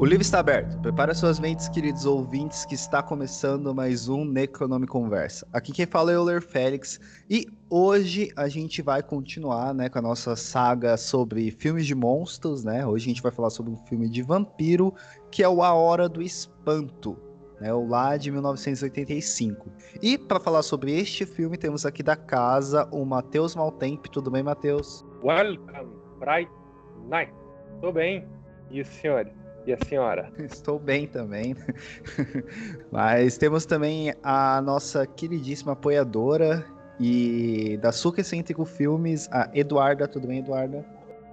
O livro está aberto. Prepara suas mentes, queridos ouvintes, que está começando mais um Necronome Conversa. Aqui quem fala é o Euler Félix e hoje a gente vai continuar, né, com a nossa saga sobre filmes de monstros, né? Hoje a gente vai falar sobre um filme de vampiro que é o A Hora do Espanto, né, o lá de 1985. E para falar sobre este filme temos aqui da casa o Matheus Maltempe. Tudo bem, Matheus? Welcome, Bright Night. Tudo bem. E os senhores? E a senhora? Estou bem também. Mas temos também a nossa queridíssima apoiadora e da Suca Excêntrico Filmes, a Eduarda. Tudo bem, Eduarda?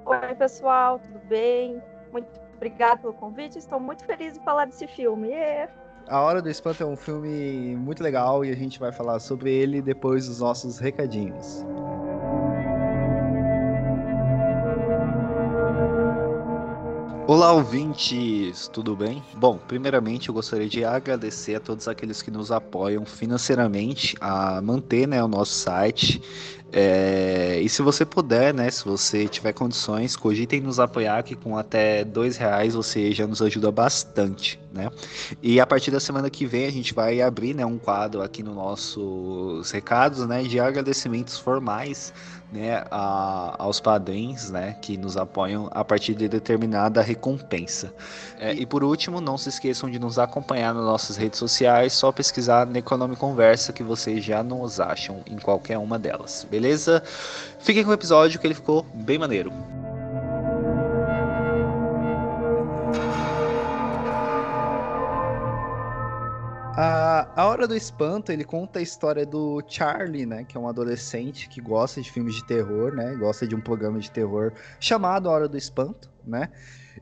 Oi, pessoal, tudo bem? Muito obrigada pelo convite. Estou muito feliz de falar desse filme. Yeah. A Hora do Espanto é um filme muito legal e a gente vai falar sobre ele depois dos nossos recadinhos. Olá, ouvintes, tudo bem? Bom, primeiramente eu gostaria de agradecer a todos aqueles que nos apoiam financeiramente a manter né, o nosso site. É, e se você puder, né, se você tiver condições, cogitem nos apoiar, que com até dois reais você já nos ajuda bastante, né? E a partir da semana que vem a gente vai abrir né, um quadro aqui no nossos recados né, de agradecimentos formais né, a, aos padrinhos, né, que nos apoiam a partir de determinada recompensa. É, e por último, não se esqueçam de nos acompanhar nas nossas redes sociais, só pesquisar Necronome Conversa que vocês já nos acham em qualquer uma delas, beleza? Fiquem com o episódio que ele ficou bem maneiro. A, a Hora do Espanto, ele conta a história do Charlie, né? Que é um adolescente que gosta de filmes de terror, né? Gosta de um programa de terror chamado A Hora do Espanto, né?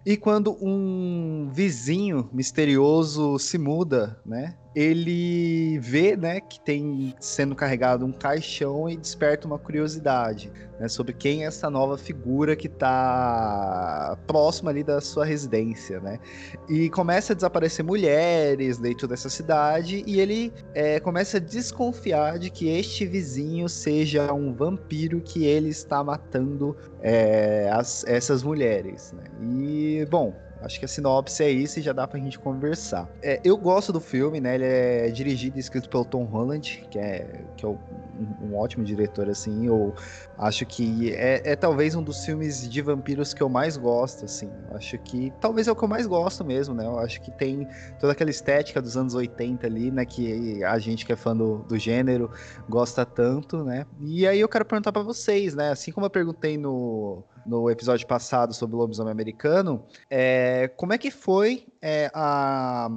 E quando um vizinho misterioso se muda, né? Ele vê, né, que tem sendo carregado um caixão e desperta uma curiosidade, né, sobre quem é essa nova figura que está próxima ali da sua residência, né? E começa a desaparecer mulheres dentro dessa cidade e ele é, começa a desconfiar de que este vizinho seja um vampiro que ele está matando é, as, essas mulheres, né? E, bom, Acho que a sinopse é isso e já dá pra gente conversar. É, eu gosto do filme, né? Ele é dirigido e escrito pelo Tom Holland, que é, que é um, um ótimo diretor, assim. Eu acho que é, é, talvez um dos filmes de vampiros que eu mais gosto, assim. Eu acho que talvez é o que eu mais gosto mesmo, né? Eu acho que tem toda aquela estética dos anos 80 ali, né? Que a gente que é fã do, do gênero gosta tanto, né? E aí eu quero perguntar para vocês, né? Assim como eu perguntei no no episódio passado sobre o lobisomem americano, é, como é que foi é, a,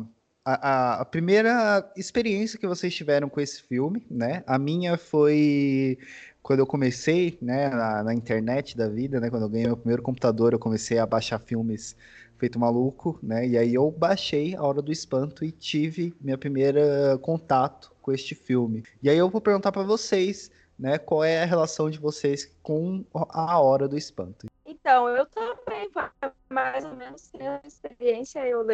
a, a, primeira experiência que vocês tiveram com esse filme, né? A minha foi quando eu comecei, né, na, na, internet da vida, né, quando eu ganhei meu primeiro computador, eu comecei a baixar filmes feito maluco, né, e aí eu baixei A Hora do Espanto e tive minha primeira contato com este filme. E aí eu vou perguntar para vocês, né? Qual é a relação de vocês com a hora do espanto? Então, eu também mais ou menos tenho experiência, eu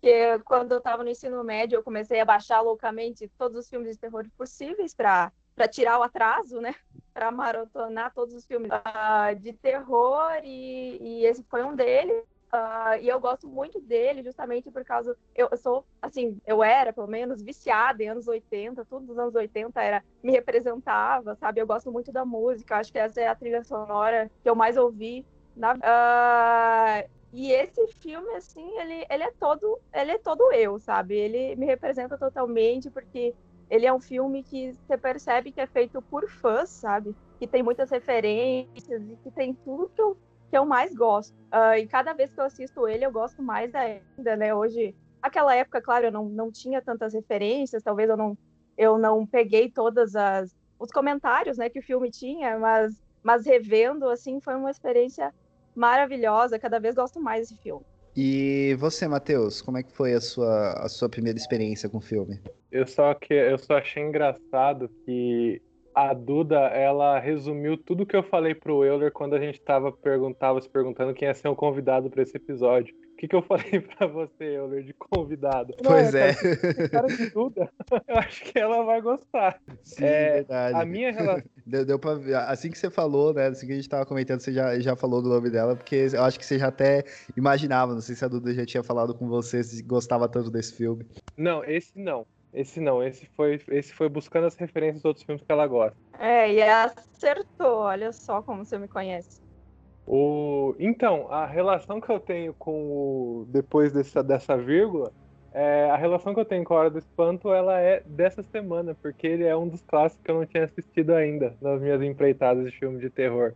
que quando eu estava no ensino médio, eu comecei a baixar loucamente todos os filmes de terror possíveis para para tirar o atraso, né? Para maratonar todos os filmes uh, de terror e, e esse foi um deles. Uh, e eu gosto muito dele justamente por causa. Eu, eu, sou, assim, eu era, pelo menos, viciada em anos 80, tudo dos anos 80 era, me representava, sabe? Eu gosto muito da música, acho que essa é a trilha sonora que eu mais ouvi. Na, uh, e esse filme, assim, ele, ele é todo ele é todo eu, sabe? Ele me representa totalmente porque ele é um filme que você percebe que é feito por fãs, sabe? Que tem muitas referências e que tem tudo que eu que eu mais gosto. Uh, e cada vez que eu assisto ele, eu gosto mais ainda, né? Hoje, aquela época, claro, eu não, não tinha tantas referências, talvez eu não, eu não peguei todas as os comentários, né, que o filme tinha, mas, mas revendo, assim, foi uma experiência maravilhosa. Cada vez gosto mais desse filme. E você, Matheus, como é que foi a sua, a sua primeira experiência com o filme? Eu só que eu só achei engraçado que a Duda, ela resumiu tudo que eu falei pro Euler quando a gente tava perguntava, se perguntando quem ia ser o convidado para esse episódio. O que, que eu falei para você, Euler, de convidado? Pois é. Cara, cara de Duda, eu acho que ela vai gostar. Sim, É, verdade. A minha relação. Deu, deu pra ver. Assim que você falou, né? Assim que a gente tava comentando, você já, já falou do nome dela, porque eu acho que você já até imaginava. Não sei se a Duda já tinha falado com você, se gostava tanto desse filme. Não, esse não. Esse não. Esse foi, esse foi buscando as referências dos outros filmes que ela gosta. É, e acertou. Olha só como você me conhece. O... Então, a relação que eu tenho com o. Depois dessa, dessa vírgula, é... a relação que eu tenho com a Hora do Espanto, ela é dessa semana, porque ele é um dos clássicos que eu não tinha assistido ainda nas minhas empreitadas de filme de terror.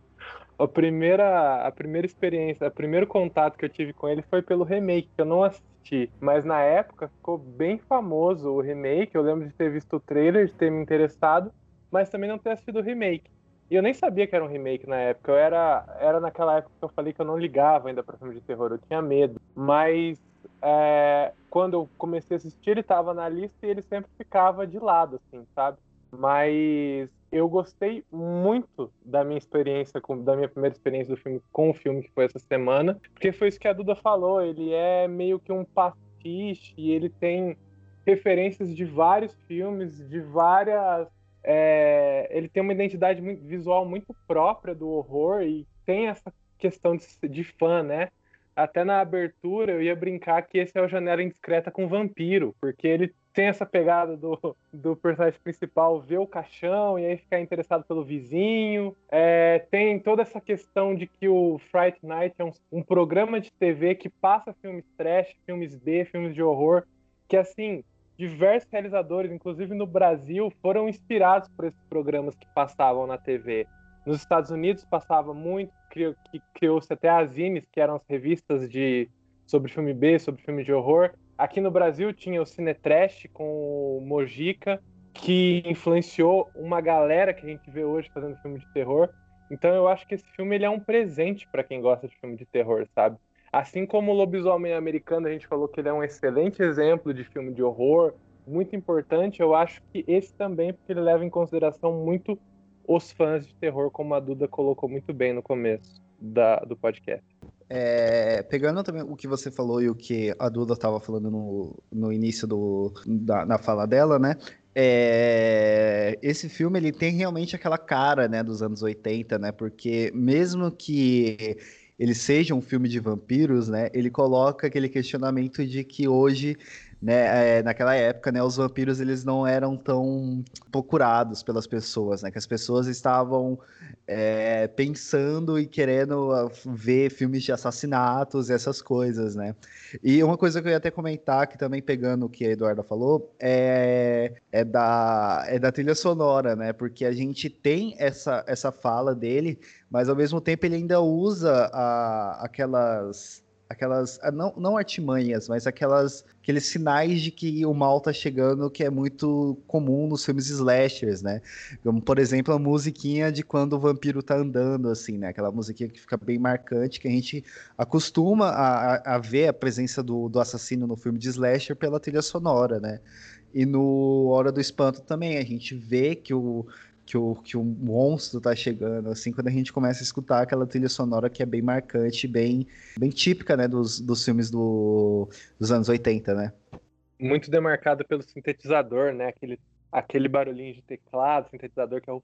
A primeira, a primeira experiência, o primeiro contato que eu tive com ele foi pelo remake, que eu não assisti. Mas na época ficou bem famoso o remake. Eu lembro de ter visto o trailer, de ter me interessado, mas também não ter assistido o remake. E eu nem sabia que era um remake na época. Eu era, era naquela época que eu falei que eu não ligava ainda para filme de terror, eu tinha medo. Mas é, quando eu comecei a assistir, ele estava na lista e ele sempre ficava de lado, assim, sabe? Mas eu gostei muito da minha experiência, com, da minha primeira experiência do filme com o filme que foi essa semana, porque foi isso que a Duda falou. Ele é meio que um pastiche e ele tem referências de vários filmes, de várias é, ele tem uma identidade muito, visual muito própria do horror e tem essa questão de, de, fã, né? Até na abertura eu ia brincar que esse é o Janela Indiscreta com Vampiro, porque ele tem essa pegada do, do personagem principal ver o caixão e aí ficar interessado pelo vizinho. É, tem toda essa questão de que o Fright Night é um, um programa de TV que passa filmes trash, filmes B, filmes de horror, que assim diversos realizadores, inclusive no Brasil, foram inspirados por esses programas que passavam na TV. Nos Estados Unidos passava muito, criou, criou-se até as zines, que eram as revistas de sobre filme B, sobre filme de horror. Aqui no Brasil tinha o Cinetrash com o Mojica, que influenciou uma galera que a gente vê hoje fazendo filme de terror. Então eu acho que esse filme ele é um presente para quem gosta de filme de terror, sabe? Assim como o Lobisomem Americano, a gente falou que ele é um excelente exemplo de filme de horror, muito importante, eu acho que esse também, porque ele leva em consideração muito os fãs de terror, como a Duda colocou muito bem no começo da, do podcast. É, pegando também o que você falou e o que a Duda estava falando no, no início do, da, na fala dela, né? É, esse filme ele tem realmente aquela cara, né, dos anos 80, né? Porque mesmo que ele seja um filme de vampiros, né, ele coloca aquele questionamento de que hoje, né, é, naquela época, né, os vampiros eles não eram tão procurados pelas pessoas, né, que as pessoas estavam é, pensando e querendo ah, ver filmes de assassinatos, essas coisas, né. E uma coisa que eu ia até comentar, que também pegando o que a Eduarda falou, é, é, da, é da trilha sonora, né, porque a gente tem essa, essa fala dele, mas ao mesmo tempo ele ainda usa a, aquelas aquelas não, não artimanhas, mas aquelas aqueles sinais de que o mal tá chegando que é muito comum nos filmes slashers, né? Como por exemplo a musiquinha de quando o vampiro tá andando assim, né? Aquela musiquinha que fica bem marcante que a gente acostuma a, a ver a presença do, do assassino no filme de slasher pela trilha sonora, né? E no Hora do Espanto também a gente vê que o que o, que o monstro tá chegando, assim, quando a gente começa a escutar aquela trilha sonora que é bem marcante, bem, bem típica, né, dos, dos filmes do, dos anos 80, né? Muito demarcado pelo sintetizador, né, aquele, aquele barulhinho de teclado, sintetizador que é o...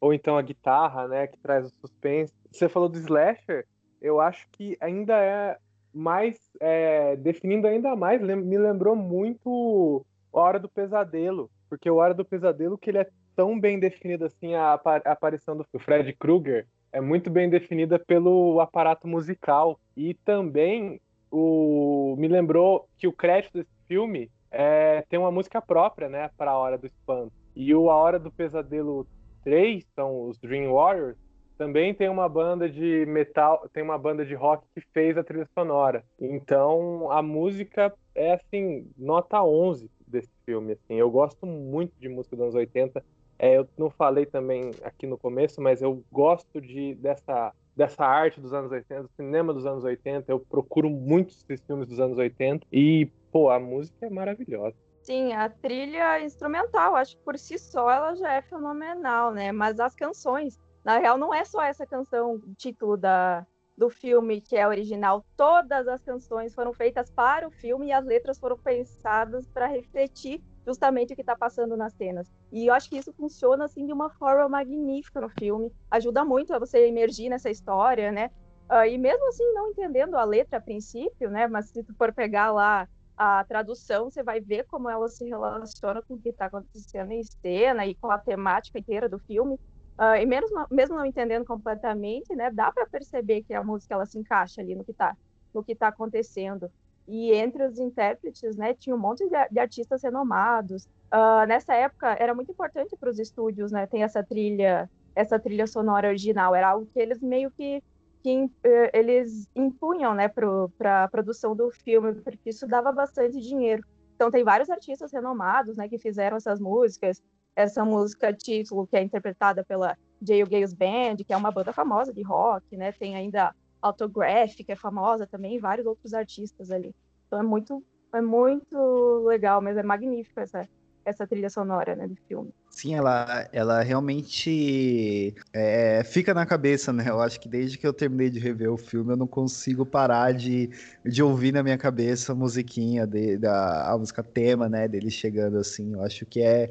Ou então a guitarra, né, que traz o suspense. Você falou do slasher, eu acho que ainda é mais, é, definindo ainda mais, me lembrou muito Hora do Pesadelo, porque o Hora do Pesadelo, que ele é tão bem definido assim, a, a aparição do Fred Krueger é muito bem definida pelo aparato musical. E também o me lembrou que o crédito desse filme é, tem uma música própria, né, para a Hora do Espanto. E o A Hora do Pesadelo 3, são os Dream Warriors, também tem uma banda de metal, tem uma banda de rock que fez a trilha sonora. Então, a música é assim, nota 11 desse filme, assim. Eu gosto muito de música dos anos 80. É, eu não falei também aqui no começo, mas eu gosto de dessa dessa arte dos anos 80, do cinema dos anos 80. Eu procuro muitos filmes dos anos 80 e, pô, a música é maravilhosa. Sim, a trilha instrumental, acho que por si só ela já é fenomenal, né? Mas as canções, na real, não é só essa canção, título da, do filme que é original. Todas as canções foram feitas para o filme e as letras foram pensadas para refletir justamente o que está passando nas cenas. E eu acho que isso funciona assim de uma forma magnífica no filme. Ajuda muito a você emergir nessa história, né? Uh, e mesmo assim, não entendendo a letra a princípio, né? Mas se tu for pegar lá a tradução, você vai ver como ela se relaciona com o que está acontecendo em cena e com a temática inteira do filme. Uh, e mesmo, mesmo não entendendo completamente, né? Dá para perceber que a música ela se encaixa ali no que está no que está acontecendo. E entre os intérpretes, né, tinha um monte de, artistas renomados. Uh, nessa época era muito importante para os estúdios, né, tem essa trilha, essa trilha sonora original. Era algo que eles meio que, que uh, eles impunham, né, para a produção do filme, porque isso dava bastante dinheiro. Então tem vários artistas renomados, né, que fizeram essas músicas. Essa música título que é interpretada pela J.U. Gales Band, que é uma banda famosa de rock, né? Tem ainda Autograph, que é famosa também, e vários outros artistas ali. Então é muito, é muito legal, mas é magnífica essa, essa trilha sonora né, do filme. Sim, ela, ela realmente é, fica na cabeça, né? Eu acho que desde que eu terminei de rever o filme, eu não consigo parar de, de ouvir na minha cabeça a musiquinha, de, da, a música tema, né? Dele chegando assim. Eu acho que é,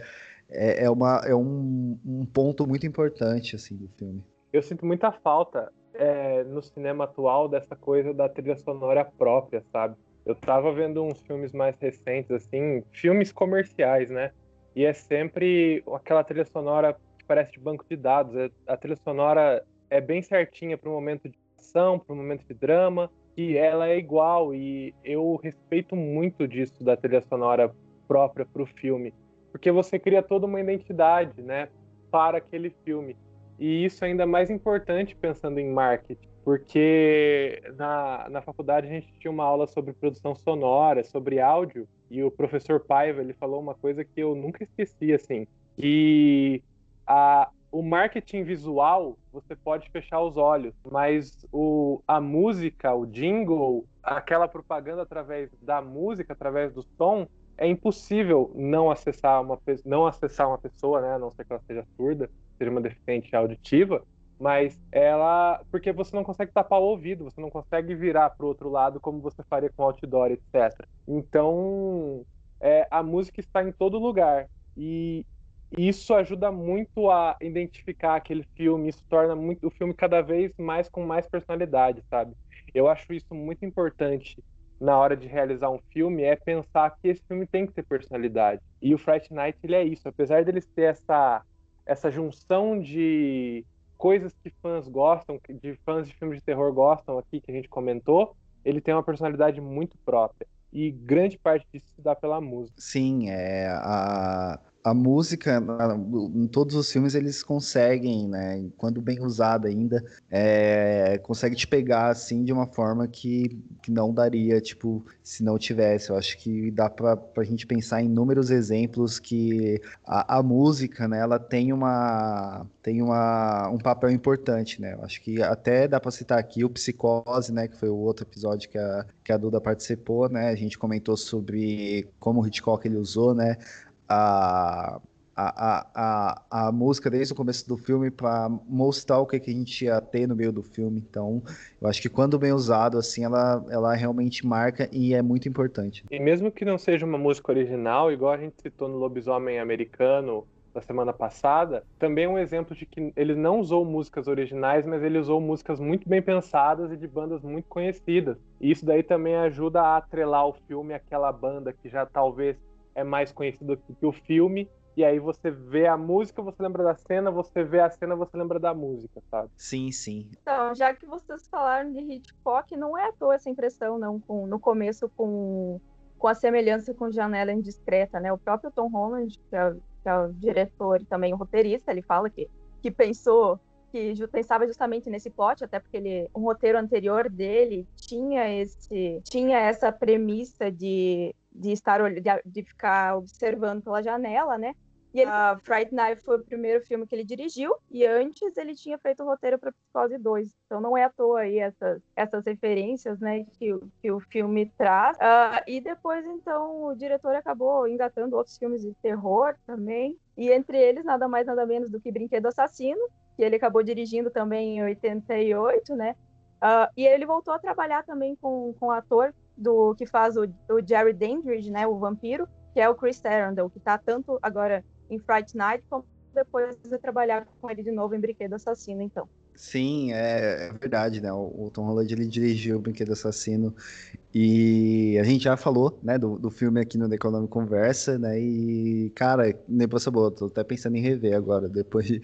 é, é, uma, é um, um ponto muito importante, assim, do filme. Eu sinto muita falta é, no cinema atual dessa coisa da trilha sonora própria, sabe? Eu tava vendo uns filmes mais recentes, assim, filmes comerciais, né? E é sempre aquela trilha sonora que parece de banco de dados. É, a trilha sonora é bem certinha para o momento de ação, para o momento de drama, e ela é igual. E eu respeito muito disso da trilha sonora própria para o filme, porque você cria toda uma identidade, né, para aquele filme. E isso é ainda mais importante pensando em marketing, porque na, na faculdade a gente tinha uma aula sobre produção sonora, sobre áudio, e o professor Paiva ele falou uma coisa que eu nunca esqueci, assim, que a, o marketing visual você pode fechar os olhos, mas o, a música, o jingle, aquela propaganda através da música, através do som, é impossível não acessar uma não acessar uma pessoa, né, a não ser que ela seja surda, seja uma deficiente auditiva, mas ela. Porque você não consegue tapar o ouvido, você não consegue virar para o outro lado como você faria com outdoor, etc. Então, é, a música está em todo lugar. E isso ajuda muito a identificar aquele filme, isso torna muito, o filme cada vez mais com mais personalidade, sabe? Eu acho isso muito importante na hora de realizar um filme, é pensar que esse filme tem que ter personalidade. E o Fright Night, ele é isso. Apesar dele ter essa essa junção de coisas que fãs gostam, de fãs de filmes de terror gostam aqui, que a gente comentou, ele tem uma personalidade muito própria. E grande parte disso se dá pela música. Sim, é a, a música, em todos os filmes, eles conseguem, né, quando bem usada ainda, é, consegue te pegar, assim, de uma forma que, que não daria, tipo, se não tivesse. Eu acho que dá pra, pra gente pensar em inúmeros exemplos que a, a música, né, ela tem uma tem uma, um papel importante, né? Eu acho que até dá para citar aqui o Psicose, né, que foi o outro episódio que a, que a Duda participou, né? A gente comentou sobre como o Hitchcock ele usou, né, a, a, a, a, música desde o começo do filme para mostrar o que, que a gente ia ter no meio do filme. Então, eu acho que quando bem usado, assim, ela, ela realmente marca e é muito importante. E mesmo que não seja uma música original, igual a gente citou no Lobisomem Americano da semana passada, também é um exemplo de que ele não usou músicas originais, mas ele usou músicas muito bem pensadas e de bandas muito conhecidas. E isso daí também ajuda a atrelar o filme àquela banda que já talvez é mais conhecido que o filme. E aí você vê a música, você lembra da cena, você vê a cena, você lembra da música, sabe? Sim, sim. Então, já que vocês falaram de Hitchcock, não é à toa essa impressão, não, com, no começo com, com a semelhança com Janela Indiscreta, né? O próprio Tom Holland, que é, que é o diretor e também o roteirista, ele fala que, que pensou que pensava justamente nesse plot, até porque ele, um roteiro anterior dele tinha esse tinha essa premissa de de estar de, de ficar observando pela janela, né? E ele, uh, Fright Night foi o primeiro filme que ele dirigiu, e antes ele tinha feito o roteiro para Psicose 2. Então não é à toa aí essas, essas referências né, que, que o filme traz. Uh, e depois, então, o diretor acabou engatando outros filmes de terror também. E entre eles, nada mais, nada menos do que Brinquedo Assassino, que ele acabou dirigindo também em 88, né? Uh, e ele voltou a trabalhar também com, com ator do que faz o, o Jerry Dandridge, né, o vampiro, que é o Chris Arundel, que está tanto agora em Fright Night, como depois de trabalhar com ele de novo em Brinquedo Assassino, então. Sim, é, é verdade, né? O, Tom Holland ele dirigiu o Brinquedo Assassino e a gente já falou, né, do, do filme aqui no The Economic Conversa, né? E, cara, nem posso boa, tô até pensando em rever agora, depois de,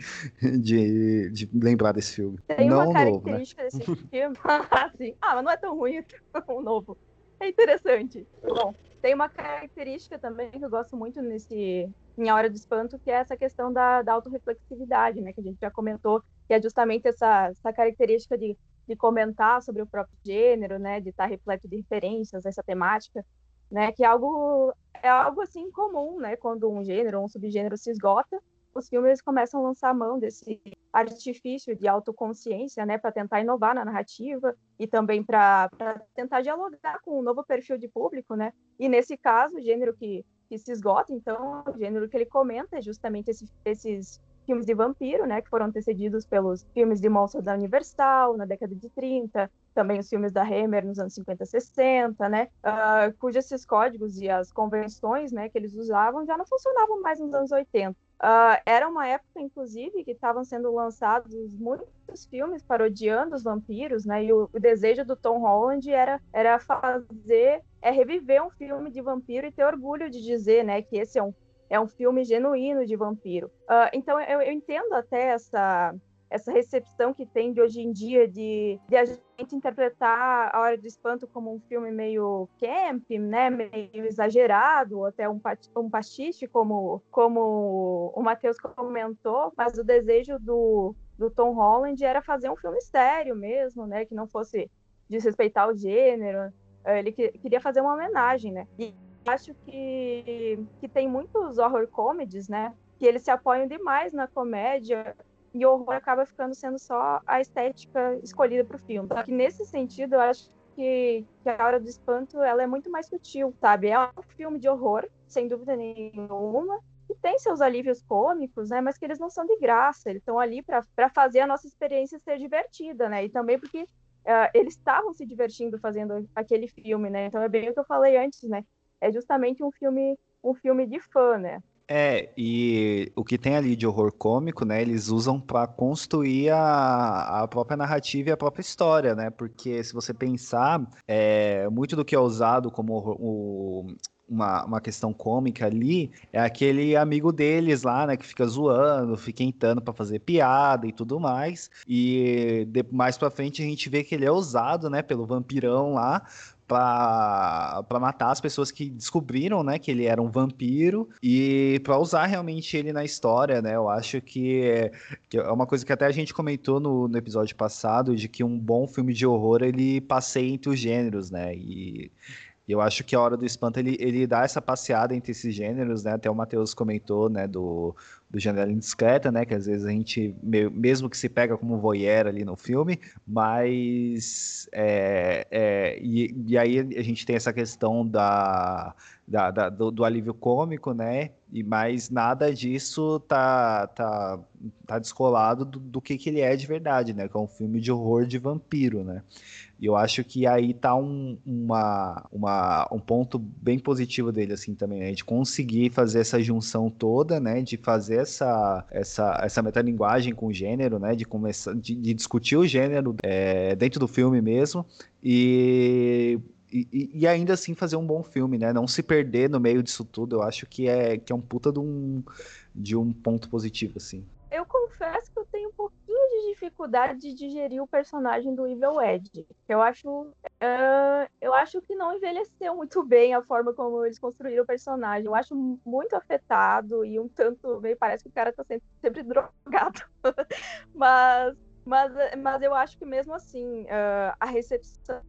de, de lembrar desse filme. Tem não uma característica novo, né? desse filme. assim, ah, mas não é tão ruim o novo. É interessante. Bom, tem uma característica também que eu gosto muito nesse em Hora do Espanto, que é essa questão da, da autorreflexividade, né? Que a gente já comentou, que é justamente essa, essa característica de, de comentar sobre o próprio gênero, né? De estar repleto de referências, essa temática, né? Que é algo, é algo assim comum, né? Quando um gênero ou um subgênero se esgota, os filmes começam a lançar a mão desse artifício de autoconsciência, né, para tentar inovar na narrativa e também para tentar dialogar com um novo perfil de público, né? E nesse caso, o gênero que, que se esgota, então, o gênero que ele comenta é justamente esse, esses filmes de vampiro, né, que foram antecedidos pelos filmes de monstros da Universal na década de 30, também os filmes da Hammer nos anos 50 e 60, né, uh, cujos esses códigos e as convenções, né, que eles usavam já não funcionavam mais nos anos 80. Uh, era uma época, inclusive, que estavam sendo lançados muitos filmes parodiando os vampiros, né? E o, o, desejo do Tom Holland era, era fazer, é reviver um filme de vampiro e ter orgulho de dizer, né, que esse é um, é um filme genuíno de vampiro. Uh, então, eu, eu entendo até essa essa recepção que tem de hoje em dia de, de a gente interpretar A Hora do Espanto como um filme meio camp, né, meio exagerado, ou até um, um pastiche, como, como o Matheus comentou, mas o desejo do, do Tom Holland era fazer um filme sério mesmo, né, que não fosse desrespeitar o gênero, ele que, queria fazer uma homenagem, né, e acho que, que tem muitos horror comedies, né, que eles se apoiam demais na comédia e o horror acaba ficando sendo só a estética escolhida para o filme. Só que nesse sentido, eu acho que, que A Hora do Espanto ela é muito mais sutil, sabe? É um filme de horror, sem dúvida nenhuma, que tem seus alívios cômicos, né? Mas que eles não são de graça, eles estão ali para fazer a nossa experiência ser divertida, né? E também porque uh, eles estavam se divertindo fazendo aquele filme, né? Então é bem o que eu falei antes, né? É justamente um filme um filme de fã, né? É, e o que tem ali de horror cômico, né, eles usam para construir a, a própria narrativa e a própria história, né? Porque se você pensar, é, muito do que é usado como o, uma, uma questão cômica ali é aquele amigo deles lá, né, que fica zoando, fica entrando para fazer piada e tudo mais. E de, mais para frente a gente vê que ele é usado, né, pelo vampirão lá para matar as pessoas que descobriram, né, que ele era um vampiro e para usar realmente ele na história, né? Eu acho que é, que é uma coisa que até a gente comentou no, no episódio passado de que um bom filme de horror ele passeia entre os gêneros, né? E eu acho que a Hora do Espanto ele, ele dá essa passeada entre esses gêneros, né? Até o Matheus comentou, né, do, do janela indiscreta, né? Que às vezes a gente, mesmo que se pega como voyeur ali no filme, mas. É, é, e, e aí a gente tem essa questão da, da, da do, do, alívio cômico, né? E mais nada disso tá, tá, tá descolado do, do que, que ele é de verdade, né? Que é um filme de horror de vampiro, né? E eu acho que aí tá um, uma, uma, um ponto bem positivo dele, assim, também, né? De conseguir fazer essa junção toda, né? De fazer essa, essa, essa metalinguagem com o gênero, né? De começar, de, de discutir o gênero é, dentro do filme mesmo. E e, ainda assim fazer um bom filme, né? Não se perder no meio disso tudo, eu acho que é, que é um puta de um, de um ponto positivo, assim. Eu confesso que eu tenho um pouquinho de dificuldade de digerir o personagem do Evil Ed. Eu acho, uh, eu acho que não envelheceu muito bem a forma como eles construíram o personagem. Eu acho muito afetado e um tanto, meio parece que o cara tá sempre, sempre drogado. mas mas, mas eu acho que mesmo assim, uh, a recepção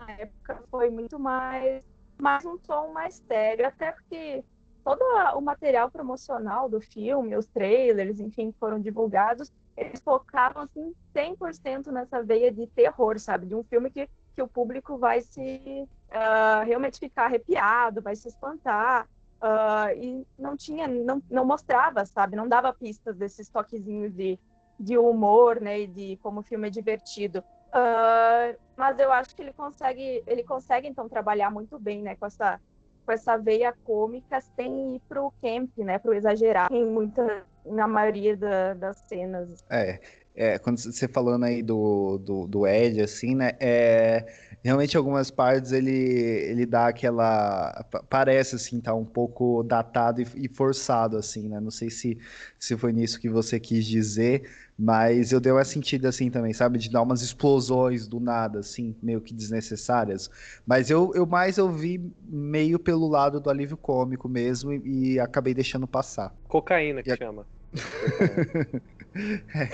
na época foi muito mais, mais um tom mais sério, até porque todo o material promocional do filme, os trailers, enfim, foram divulgados, eles focavam assim 100% nessa veia de terror, sabe? De um filme que, que o público vai se uh, realmente ficar arrepiado, vai se espantar. Uh, e não tinha, não, não mostrava, sabe? Não dava pistas desses toquezinhos de, de humor, né? E de como o filme é divertido. Uh, mas eu acho que ele consegue, ele consegue então trabalhar muito bem, né? Com essa, com essa veia cômica sem ir pro camp, né? Pro exagerar em muita, na maioria da, das cenas. É, é, quando você falando aí do, do, do Ed, assim, né? É, realmente algumas partes ele, ele dá aquela. Parece assim, tá um pouco datado e, e, forçado, assim, né? Não sei se, se foi nisso que você quis dizer, mas eu dei uma sentida assim também, sabe? De dar umas explosões do nada, assim, meio que desnecessárias. Mas eu, eu mais eu vi meio pelo lado do alívio cômico mesmo e, e acabei deixando passar. Cocaína que e chama.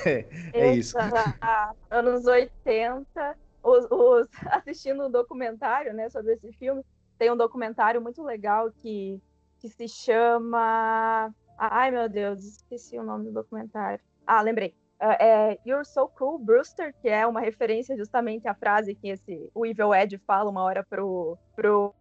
é, é isso. Anos 80, os, os, assistindo um documentário né, sobre esse filme, tem um documentário muito legal que, que se chama. Ai meu Deus, esqueci o nome do documentário. Ah, lembrei. Uh, é You're So Cool, Brewster, que é uma referência justamente à frase que esse, o Evil Ed fala uma hora pro, pro,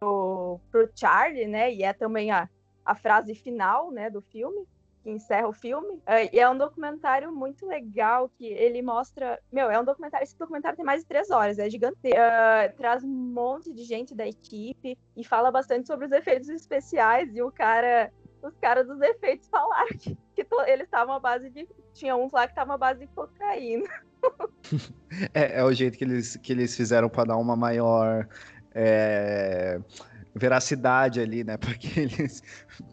pro Charlie, né? E é também a, a frase final né, do filme que encerra o filme. Uh, e é um documentário muito legal que ele mostra. Meu, é um documentário. Esse documentário tem mais de três horas, é gigantesco. Uh, traz um monte de gente da equipe e fala bastante sobre os efeitos especiais. E o cara. Os caras dos efeitos falaram que, que eles estavam à base de. Tinha uns lá que estavam à base de cocaína. é, é o jeito que eles, que eles fizeram para dar uma maior. É veracidade ali, né? Porque eles.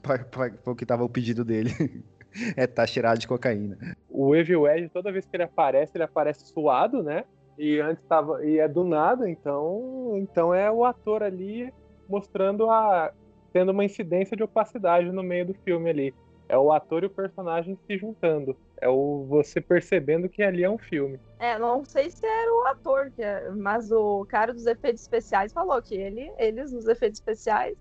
Para o que tava o pedido dele. é tá cheirado de cocaína. O Evil Ed, toda vez que ele aparece, ele aparece suado, né? E antes tava. E é do nada, então. Então é o ator ali mostrando a. tendo uma incidência de opacidade no meio do filme ali. É o ator e o personagem se juntando. É o você percebendo que ali é um filme. É, não sei se era o ator, é, mas o cara dos efeitos especiais falou que ele, eles, nos efeitos especiais,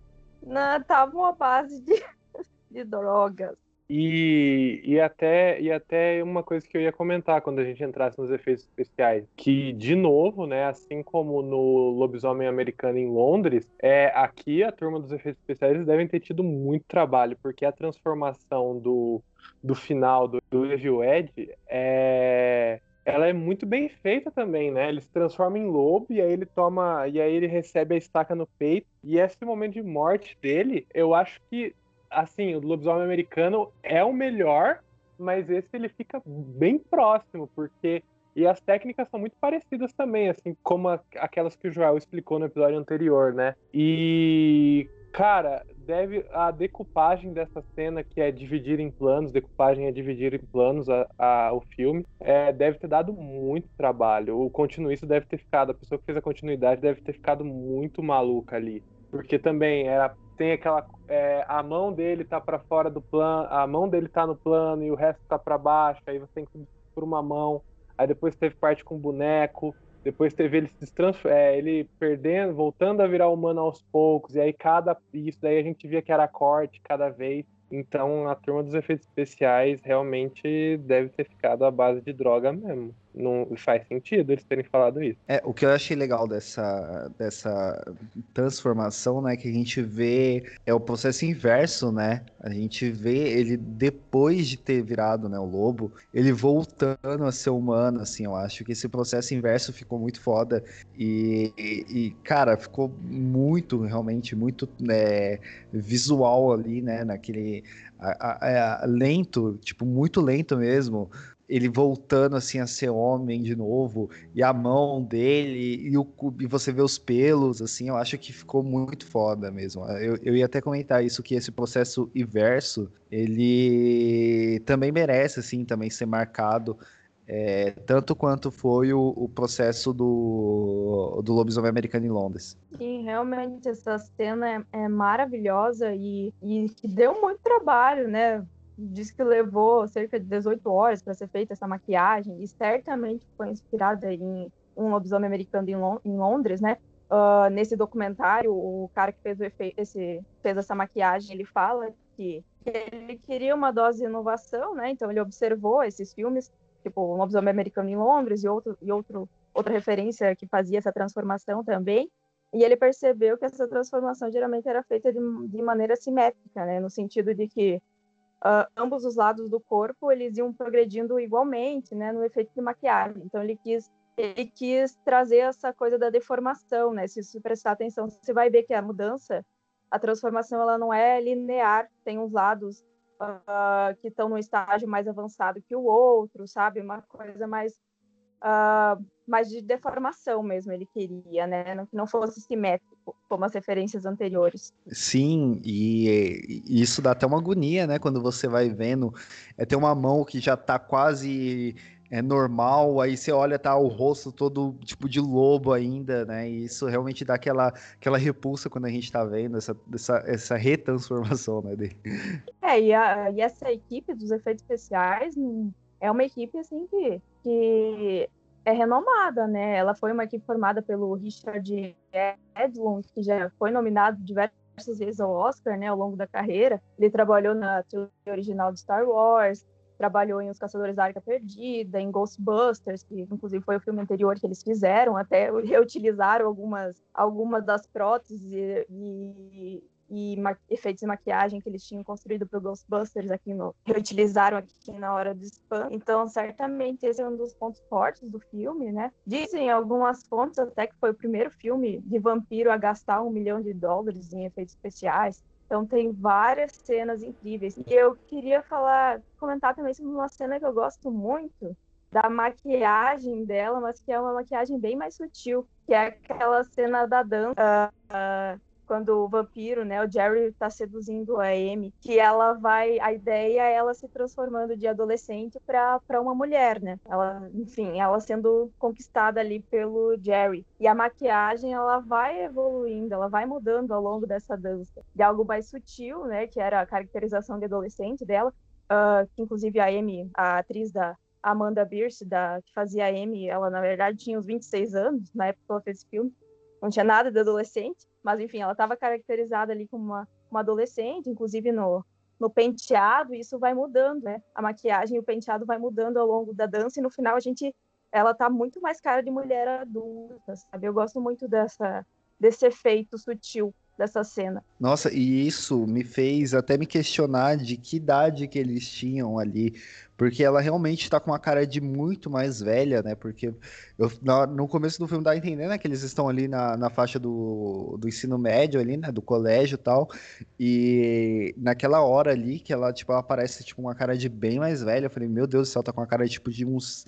estavam à base de, de drogas. E, e, até, e até uma coisa que eu ia comentar quando a gente entrasse nos efeitos especiais, que, de novo, né, assim como no Lobisomem Americano em Londres, é, aqui a turma dos efeitos especiais devem ter tido muito trabalho, porque a transformação do, do final do, do Evil Ed é, ela é muito bem feita também, né? Ele se transforma em lobo e aí ele toma. E aí ele recebe a estaca no peito. E esse momento de morte dele, eu acho que assim, o lobisomem americano é o melhor, mas esse ele fica bem próximo, porque. E as técnicas são muito parecidas também, assim, como a, aquelas que o Joel explicou no episódio anterior, né? E, cara, deve a decupagem dessa cena, que é dividir em planos, decupagem é dividir em planos a, a, o filme, é, deve ter dado muito trabalho. O continuista deve ter ficado, a pessoa que fez a continuidade deve ter ficado muito maluca ali. Porque também era tem aquela é, a mão dele tá para fora do plano, a mão dele tá no plano e o resto tá para baixo, aí você tem que por uma mão. Aí depois teve parte com boneco, depois teve ele se é, ele perdendo, voltando a virar humano aos poucos, e aí cada isso daí a gente via que era corte cada vez. Então a turma dos efeitos especiais realmente deve ter ficado à base de droga mesmo não faz sentido eles terem falado isso. É, o que eu achei legal dessa, dessa transformação, né, que a gente vê é o processo inverso, né? A gente vê ele depois de ter virado, né, o lobo, ele voltando a ser humano, assim, eu acho que esse processo inverso ficou muito foda. E, e, cara, ficou muito, realmente, muito né, visual ali, né, naquele a, a, a, lento, tipo, muito lento mesmo, ele voltando assim a ser homem de novo, e a mão dele, e, o, e você vê os pelos, assim, eu acho que ficou muito foda mesmo. Eu, eu ia até comentar isso, que esse processo inverso, ele também merece, assim, também ser marcado, é, tanto quanto foi o, o, processo do, do lobisomem americano em Londres. Sim, realmente essa cena é, é maravilhosa e, e que deu muito trabalho, né? Diz que levou cerca de 18 horas para ser feita essa maquiagem e certamente foi inspirada em um lobisomem americano em, Lond em Londres, né? Uh, nesse documentário, o cara que fez, esse, fez essa maquiagem, ele fala que ele queria uma dose de inovação, né? Então ele observou esses filmes, tipo O Lobisomem Americano em Londres e outro e outro outra referência que fazia essa transformação também. E ele percebeu que essa transformação geralmente era feita de, de maneira simétrica, né? No sentido de que uh, ambos os lados do corpo eles iam progredindo igualmente, né? No efeito de maquiagem. Então ele quis ele quis trazer essa coisa da deformação, né? Se você prestar atenção, você vai ver que a mudança, a transformação, ela não é linear. Tem uns lados uh, que estão no estágio mais avançado que o outro, sabe? Uma coisa mais uh, mais de deformação mesmo ele queria, né? Não, que não fosse simétrico, como as referências anteriores. Sim, e, e isso dá até uma agonia, né? Quando você vai vendo, é ter uma mão que já tá quase é normal, aí você olha, tá o rosto todo tipo de lobo ainda, né? E isso realmente dá aquela, aquela repulsa quando a gente tá vendo essa, essa, essa retransformação, né? É, e, a, e essa equipe dos efeitos especiais hum, é uma equipe assim que, que é renomada, né? Ela foi uma equipe formada pelo Richard Edlund, que já foi nominado diversas vezes ao Oscar, né, ao longo da carreira. Ele trabalhou na trilogia original de Star Wars, trabalhou em Os Caçadores da Arca Perdida, em Ghostbusters, que inclusive foi o filme anterior que eles fizeram, até reutilizaram algumas, algumas das próteses e, e e efeitos de maquiagem que eles tinham construído para o Ghostbusters aqui no reutilizaram aqui na hora do spam. Então, certamente esse é um dos pontos fortes do filme, né? Dizem algumas fontes até que foi o primeiro filme de vampiro a gastar um milhão de dólares em efeitos especiais. Então tem várias cenas incríveis. E eu queria falar, comentar também sobre uma cena que eu gosto muito da maquiagem dela, mas que é uma maquiagem bem mais sutil, que é aquela cena da dança. Uh, uh, quando o vampiro, né, o Jerry está seduzindo a Amy, que ela vai, a ideia é ela se transformando de adolescente para uma mulher, né? Ela, enfim, ela sendo conquistada ali pelo Jerry. E a maquiagem ela vai evoluindo, ela vai mudando ao longo dessa dança. De algo mais sutil, né, que era a caracterização de adolescente dela, uh, que inclusive a Amy, a atriz da Amanda Bierce, da, que fazia a Amy, ela na verdade tinha uns 26 anos na época que ela fez esse filme, não tinha nada de adolescente. Mas, enfim, ela estava caracterizada ali como uma, uma adolescente, inclusive no, no penteado, e isso vai mudando, né? A maquiagem e o penteado vai mudando ao longo da dança, e no final a gente. Ela tá muito mais cara de mulher adulta, sabe? Eu gosto muito dessa, desse efeito sutil dessa cena. Nossa, e isso me fez até me questionar de que idade que eles tinham ali, porque ela realmente está com uma cara de muito mais velha, né? Porque eu, no começo do filme dá a entender, né, que eles estão ali na, na faixa do, do ensino médio ali, né, do colégio e tal, e naquela hora ali que ela, tipo, ela aparece, tipo, uma cara de bem mais velha, eu falei, meu Deus do céu, tá com uma cara, tipo, de uns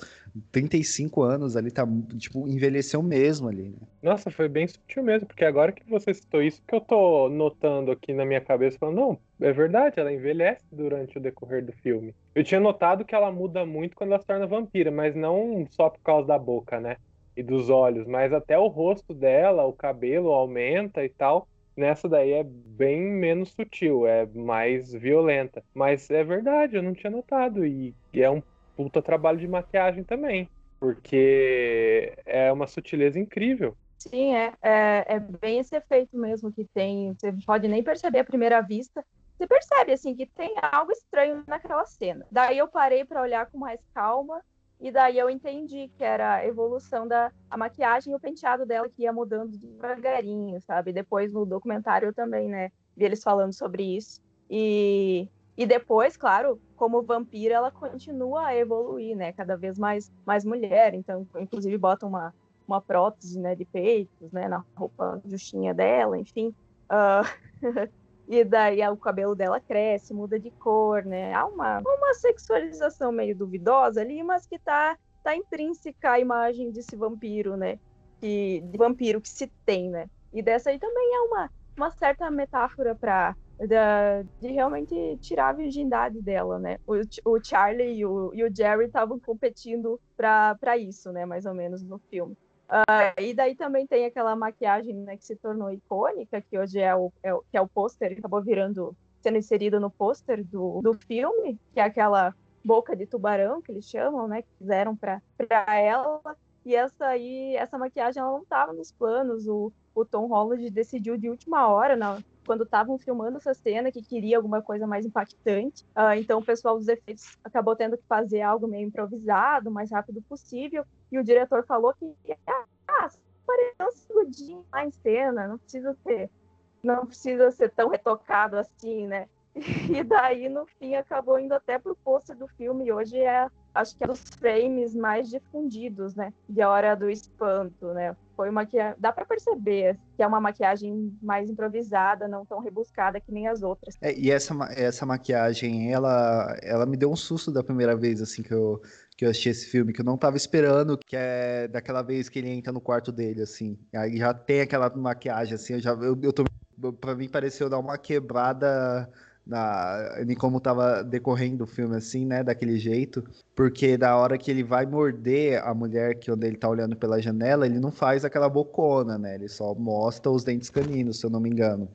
35 anos ali, tá, tipo, envelheceu mesmo ali, né? Nossa, foi bem sutil mesmo, porque agora que você citou isso, que eu tô notando aqui na minha cabeça, falando, não, é verdade, ela envelhece durante o decorrer do filme. Eu tinha notado que ela muda muito quando ela se torna vampira, mas não só por causa da boca, né? E dos olhos, mas até o rosto dela, o cabelo aumenta e tal. Nessa daí é bem menos sutil, é mais violenta. Mas é verdade, eu não tinha notado. E é um puta trabalho de maquiagem também. Porque é uma sutileza incrível. Sim, é, é, é, bem esse efeito mesmo que tem. Você pode nem perceber à primeira vista, você percebe assim que tem algo estranho naquela cena. Daí eu parei para olhar com mais calma e daí eu entendi que era a evolução da a maquiagem e o penteado dela que ia mudando devagarinho, sabe? Depois no documentário também, né, vi eles falando sobre isso. E e depois, claro, como vampira, ela continua a evoluir, né? Cada vez mais mais mulher, então inclusive bota uma uma prótese, né, de peitos, né, na roupa justinha dela, enfim. Uh... E daí o cabelo dela cresce, muda de cor, né? Há uma, uma sexualização meio duvidosa ali, mas que tá, tá intrínseca à imagem desse vampiro, né? Que, de vampiro que se tem, né? E dessa aí também é uma, uma certa metáfora para de realmente tirar a virgindade dela, né? O, o Charlie e o, e o Jerry estavam competindo para isso, né? Mais ou menos no filme. Uh, e daí também tem aquela maquiagem né, que se tornou icônica, que hoje é o, é o, que é o pôster, acabou virando, sendo inserido no pôster do, do filme, que é aquela boca de tubarão que eles chamam, né? Que fizeram para ela. E essa aí, essa maquiagem, ela não estava nos planos. O, o Tom Holland decidiu de última hora, na, quando estavam filmando essa cena, que queria alguma coisa mais impactante. Uh, então o pessoal dos efeitos acabou tendo que fazer algo meio improvisado, o mais rápido possível. E o diretor falou que ah, parecer um lá em cena, não precisa ser, não precisa ser tão retocado assim, né? E daí, no fim, acabou indo até pro pôster do filme. Hoje é, acho que é dos frames mais difundidos, né? De A Hora do Espanto, né? Foi uma que dá para perceber que é uma maquiagem mais improvisada, não tão rebuscada que nem as outras. É, e essa, essa maquiagem, ela, ela me deu um susto da primeira vez, assim, que eu, que eu assisti esse filme, que eu não tava esperando, que é daquela vez que ele entra no quarto dele, assim. Aí já tem aquela maquiagem, assim, eu já eu, eu tô. Pra mim pareceu dar uma quebrada na, em como tava decorrendo o filme, assim, né? Daquele jeito. Porque da hora que ele vai morder a mulher que onde ele tá olhando pela janela, ele não faz aquela bocona, né? Ele só mostra os dentes caninos, se eu não me engano.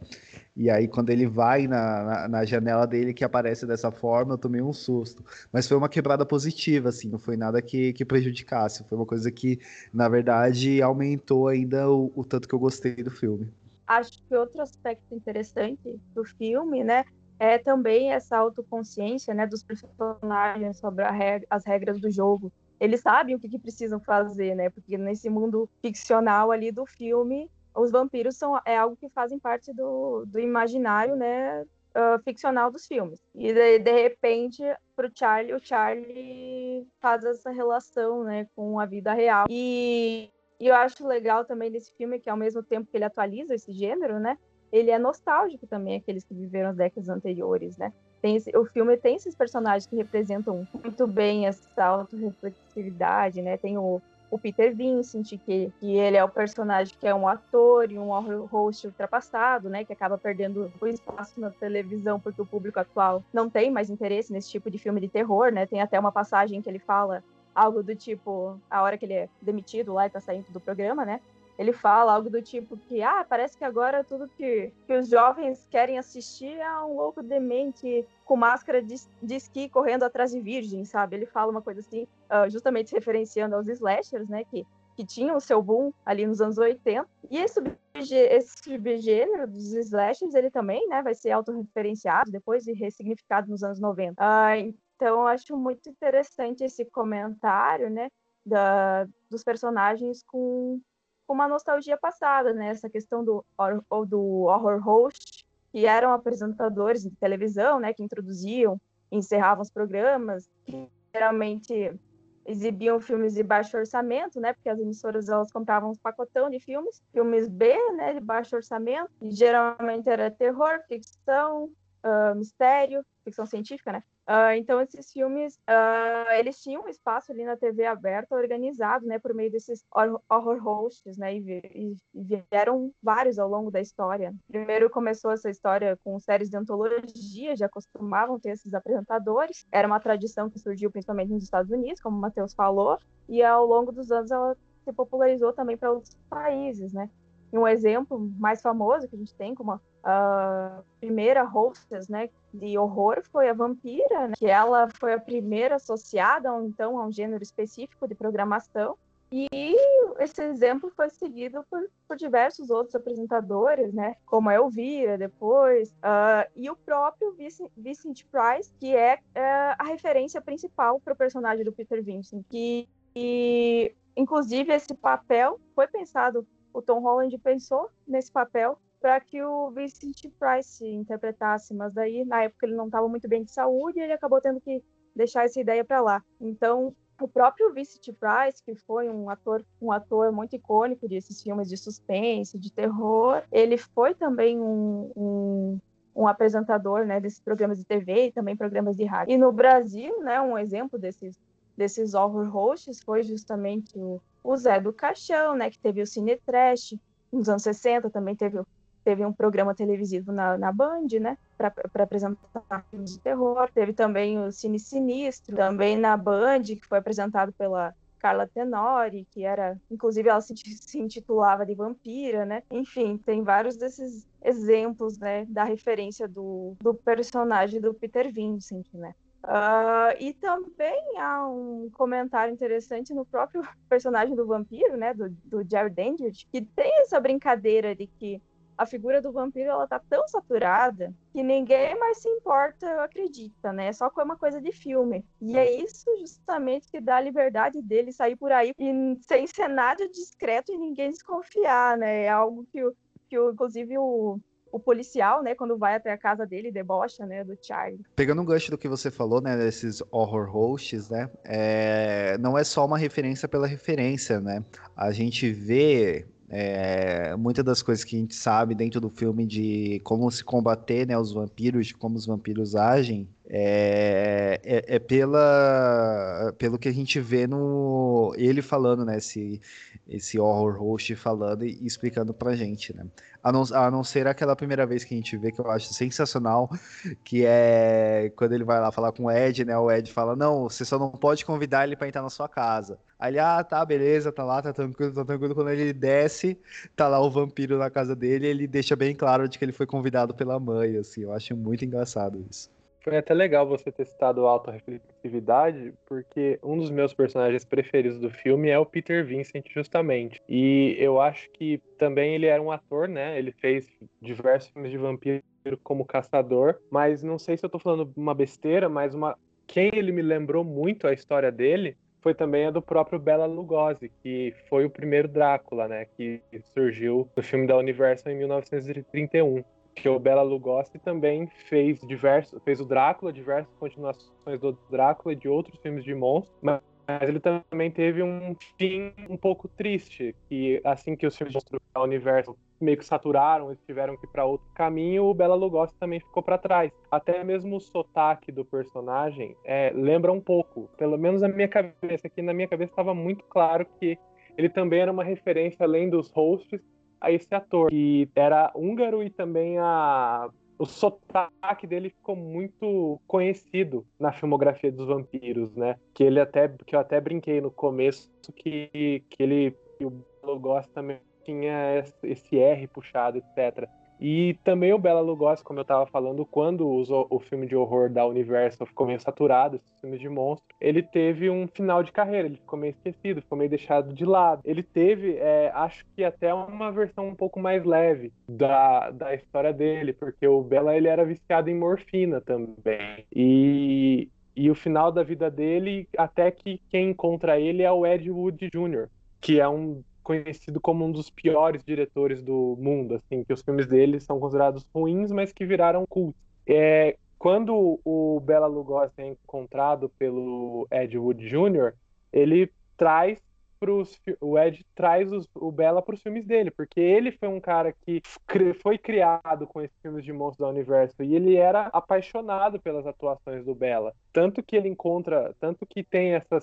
E aí, quando ele vai na, na, na, janela dele que aparece dessa forma, eu tomei um susto. Mas foi uma quebrada positiva, assim, não foi nada que, que prejudicasse. Foi uma coisa que, na verdade, aumentou ainda o, o tanto que eu gostei do filme. Acho que outro aspecto interessante do filme, né, é também essa autoconsciência, né, dos personagens sobre as regras do jogo. Eles sabem o que, que precisam fazer, né, porque nesse mundo ficcional ali do filme, os vampiros são é algo que fazem parte do, do imaginário, né, uh, ficcional dos filmes. E de, de repente, para o Charlie, o Charlie faz essa relação, né, com a vida real. E, e eu acho legal também desse filme que ao mesmo tempo que ele atualiza esse gênero, né, ele é nostálgico também, aqueles que viveram as décadas anteriores, né? Tem esse, o filme tem esses personagens que representam muito bem essa autorreflexividade, né? Tem o, o Peter Vincent, que, que ele é o personagem que é um ator e um host ultrapassado, né, que acaba perdendo o espaço na televisão porque o público atual não tem mais interesse nesse tipo de filme de terror, né? Tem até uma passagem que ele fala algo do tipo, a hora que ele é demitido lá e tá saindo do programa, né? Ele fala algo do tipo que, ah, parece que agora tudo que, que os jovens querem assistir é um louco demente com máscara de, de esqui correndo atrás de virgem, sabe? Ele fala uma coisa assim, uh, justamente referenciando aos slashers, né? Que, que tinham o seu boom ali nos anos 80. E esse, esse subgênero dos slashers, ele também, né, vai ser autorreferenciado depois e ressignificado nos anos 90. Uh, então, eu acho muito interessante esse comentário, né, da, dos personagens com com uma nostalgia passada, né? Essa questão do, do horror host, que eram apresentadores de televisão, né? Que introduziam encerravam os programas, que geralmente exibiam filmes de baixo orçamento, né? Porque as emissoras elas compravam um pacotão de filmes, filmes B, né? De baixo orçamento, e geralmente era terror, ficção, uh, mistério, ficção científica, né? Uh, então esses filmes uh, eles tinham um espaço ali na TV aberta organizado né por meio desses horror hosts né e, e, vieram vários ao longo da história. Primeiro começou essa história com séries de antologia já costumavam ter esses apresentadores. Era uma tradição que surgiu principalmente nos Estados Unidos como o Matheus falou e ao longo dos anos ela se popularizou também para outros países né um exemplo mais famoso que a gente tem como a primeira hostess, né, de horror foi a Vampira, né, que ela foi a primeira associada, então, a um gênero específico de programação. E esse exemplo foi seguido por, por diversos outros apresentadores, né, como a Elvira depois, uh, e o próprio Vincent Price, que é uh, a referência principal para o personagem do Peter Vincent. Que, e, inclusive, esse papel foi pensado, o Tom Holland pensou nesse papel para que o Vincent Price interpretasse, mas daí na época ele não estava muito bem de saúde e ele acabou tendo que deixar essa ideia para lá. Então, o próprio Vincent Price, que foi um ator, um ator muito icônico desses filmes de suspense, de terror, ele foi também um, um, um apresentador, né, desses programas de TV e também programas de rádio. E no Brasil, né, um exemplo desses desses horror hosts foi justamente o, o Zé do Caixão, né, que teve o Cine Trash, nos anos 60 também teve teve um programa televisivo na, na Band, né, para apresentar filmes de terror. Teve também o Cine Sinistro, também na Band, que foi apresentado pela Carla Tenori, que era, inclusive, ela se, se intitulava de vampira, né? Enfim, tem vários desses exemplos, né, da referência do, do personagem do Peter Vincent, né? Uh, e também há um comentário interessante no próprio personagem do vampiro, né, do, do Jared Dandridge, que tem essa brincadeira de que a figura do vampiro ela tá tão saturada que ninguém mais se importa, acredita, né? Só que é uma coisa de filme. E é isso justamente que dá a liberdade dele sair por aí e sem ser nada discreto e ninguém desconfiar, né? É algo que, que inclusive o o policial, né, quando vai até a casa dele, debocha, né, do Charlie. Pegando um gancho do que você falou, né, desses horror hosts, né, é... não é só uma referência pela referência, né, a gente vê é, muitas das coisas que a gente sabe dentro do filme de como se combater né, os vampiros, de como os vampiros agem, é, é, é, pela, pelo que a gente vê no ele falando, né? Esse, esse horror host falando e, explicando pra gente, né? A não, a não ser aquela primeira vez que a gente vê, que eu acho sensacional, que é quando ele vai lá falar com o Ed, né? O Ed fala: Não, você só não pode convidar ele para entrar na sua casa. Aí ele, ah, tá, beleza, tá lá, tá tranquilo, tá tranquilo. Quando ele desce, tá lá o vampiro na casa dele, ele deixa bem claro de que ele foi convidado pela mãe, assim. Eu acho muito engraçado isso. Foi até legal você ter citado autorreflexividade, porque um dos meus personagens preferidos do filme é o Peter Vincent, justamente. E eu acho que também ele era um ator, né? Ele fez diversos filmes de vampiro como caçador, mas não sei se eu tô falando uma besteira, mas uma quem ele me lembrou muito a história dele foi também a do próprio Bela Lugosi, que foi o primeiro Drácula, né, que surgiu no filme da Universal em 1931 que o Bela Lugosi também fez diversos, fez o Drácula, diversas continuações do Drácula e de outros filmes de monstros, mas ele também teve um fim um pouco triste, que assim que os filmes do universo meio que saturaram, eles tiveram que ir para outro caminho, o Bela Lugosi também ficou para trás. Até mesmo o sotaque do personagem é, lembra um pouco, pelo menos na minha cabeça, aqui na minha cabeça estava muito claro que ele também era uma referência além dos hosts a esse ator, que era húngaro e também a o sotaque dele ficou muito conhecido na filmografia dos vampiros, né? Que ele até que eu até brinquei no começo que, que ele que o Logoss também tinha esse R puxado, etc. E também o Bela Lugosi, como eu estava falando, quando usou o filme de horror da Universal ficou meio saturado, esses filmes de monstro, ele teve um final de carreira, ele ficou meio esquecido, ficou meio deixado de lado. Ele teve, é, acho que até uma versão um pouco mais leve da, da história dele, porque o Bela ele era viciado em morfina também. E, e o final da vida dele, até que quem encontra ele é o Ed Wood Jr., que é um conhecido como um dos piores diretores do mundo, assim, que os filmes dele são considerados ruins, mas que viraram cultos. É, quando o Bela Lugosi é encontrado pelo Ed Wood Jr., ele traz pros, o Ed traz os, o Bela para os filmes dele, porque ele foi um cara que foi criado com esses filmes de monstros do universo e ele era apaixonado pelas atuações do Bela, tanto que ele encontra, tanto que tem essa,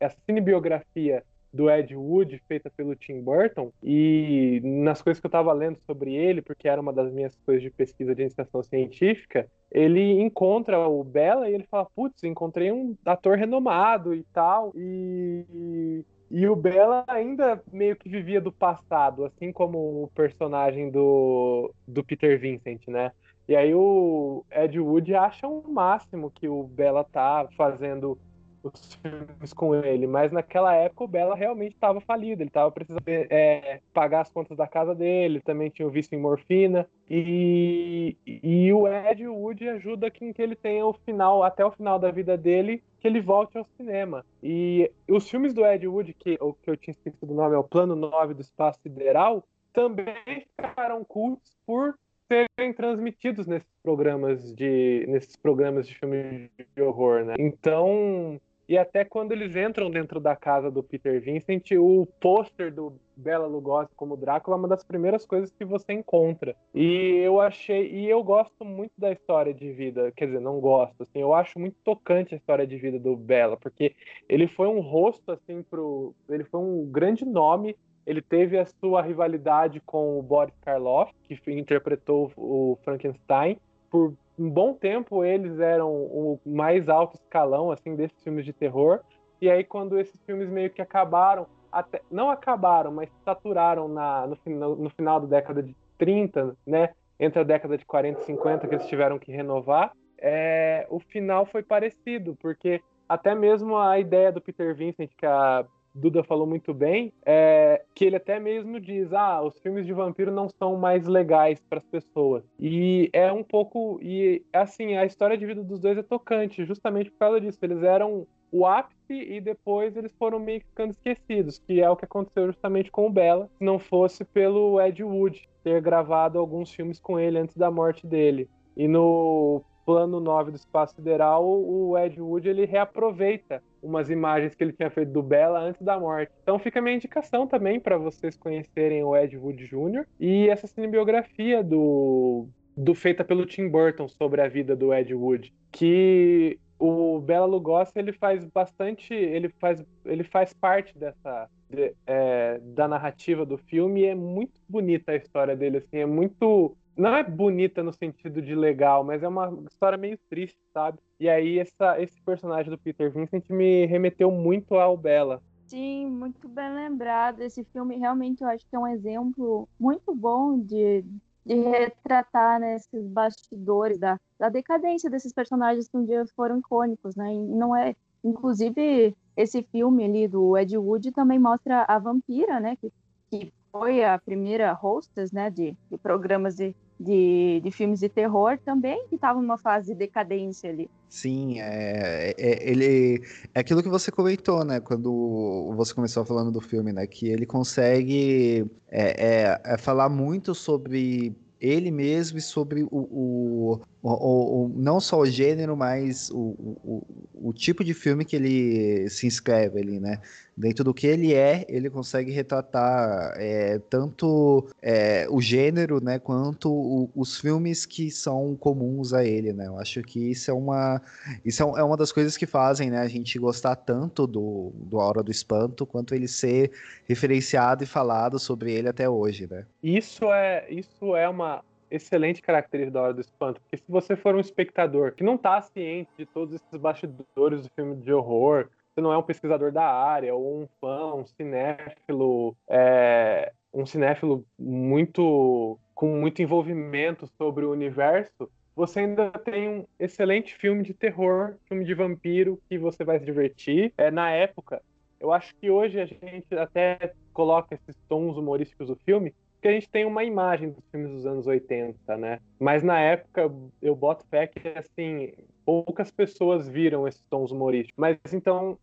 essa cinebiografia do Ed Wood, feita pelo Tim Burton, e nas coisas que eu estava lendo sobre ele, porque era uma das minhas coisas de pesquisa de iniciação científica, ele encontra o Bella e ele fala: Putz, encontrei um ator renomado e tal, e. E o Bella ainda meio que vivia do passado, assim como o personagem do, do Peter Vincent, né? E aí o Ed Wood acha o um máximo que o Bella tá fazendo os filmes com ele, mas naquela época o Bela realmente estava falido, ele estava precisando é, pagar as contas da casa dele, também tinha o visto em morfina, e, e o Ed Wood ajuda que, que ele tenha o final, até o final da vida dele, que ele volte ao cinema. E os filmes do Ed Wood, que, o que eu tinha esquecido o nome é o Plano 9 do Espaço Sideral, também ficaram cultos por serem transmitidos nesses programas de nesses programas de filme de horror, né? Então, e até quando eles entram dentro da casa do Peter Vincent, o pôster do Bela Lugosi como Drácula é uma das primeiras coisas que você encontra. E eu achei, e eu gosto muito da história de vida, quer dizer, não gosto, assim, eu acho muito tocante a história de vida do Bela, porque ele foi um rosto assim pro, ele foi um grande nome ele teve a sua rivalidade com o Boris Karloff, que interpretou o Frankenstein. Por um bom tempo eles eram o mais alto escalão assim desses filmes de terror. E aí quando esses filmes meio que acabaram, até, não acabaram, mas saturaram na, no, no final da década de 30, né? Entre a década de 40 e 50 que eles tiveram que renovar. é, o final foi parecido, porque até mesmo a ideia do Peter Vincent, que a Duda falou muito bem, é que ele até mesmo diz: ah, os filmes de vampiro não são mais legais para as pessoas. E é um pouco. E assim, a história de vida dos dois é tocante, justamente por causa disso. Eles eram o ápice e depois eles foram meio que ficando esquecidos, que é o que aconteceu justamente com o Bella, se não fosse pelo Ed Wood ter gravado alguns filmes com ele antes da morte dele. E no plano 9 do espaço sideral, o Ed Wood ele reaproveita umas imagens que ele tinha feito do Bella antes da morte. Então fica a minha indicação também para vocês conhecerem o Ed Wood Jr. e essa cinebiografia do, do feita pelo Tim Burton sobre a vida do Ed Wood, que o Bela Lugosi ele faz bastante, ele faz, ele faz parte dessa de, é, da narrativa do filme e é muito bonita a história dele, assim, é muito não é bonita no sentido de legal, mas é uma história meio triste, sabe? E aí essa, esse personagem do Peter Vincent me remeteu muito ao Bella. Sim, muito bem lembrado. Esse filme realmente eu acho que é um exemplo muito bom de, de retratar né, esses bastidores da, da decadência desses personagens que um dia foram icônicos, né? E não é, inclusive, esse filme ali do Ed Wood também mostra a vampira, né? Que, que foi a primeira hostess, né? De, de programas de de, de filmes de terror também, que estava numa fase de decadência ali. Sim, é, é, ele é aquilo que você comentou, né? Quando você começou falando do filme, né? Que ele consegue é, é, é falar muito sobre ele mesmo e sobre o, o, o, o, não só o gênero, mas o, o, tipo de filme que ele se inscreve ali, né? Dentro do que ele é, ele consegue retratar é, tanto é, o gênero, né, quanto os filmes que são comuns a ele, né? Eu acho que isso é uma, isso é, é uma das coisas que fazem, né, a gente gostar tanto do, do A Hora do Espanto, quanto ele ser referenciado e falado sobre ele até hoje, né? Isso é, isso é uma excelente característica da Hora do Espanto, porque se você for um espectador que não está ciente de todos esses bastidores do filme de horror, você não é um pesquisador da área, ou um fã, um cinéfilo, é, um cinéfilo muito com muito envolvimento sobre o universo, você ainda tem um excelente filme de terror, filme de vampiro que você vai se divertir. É, na época, eu acho que hoje a gente até coloca esses tons humorísticos do filme, porque a gente tem uma imagem dos filmes dos anos 80, né? Mas na época eu boto fé que assim, poucas pessoas viram esses tons humorísticos. Mas então,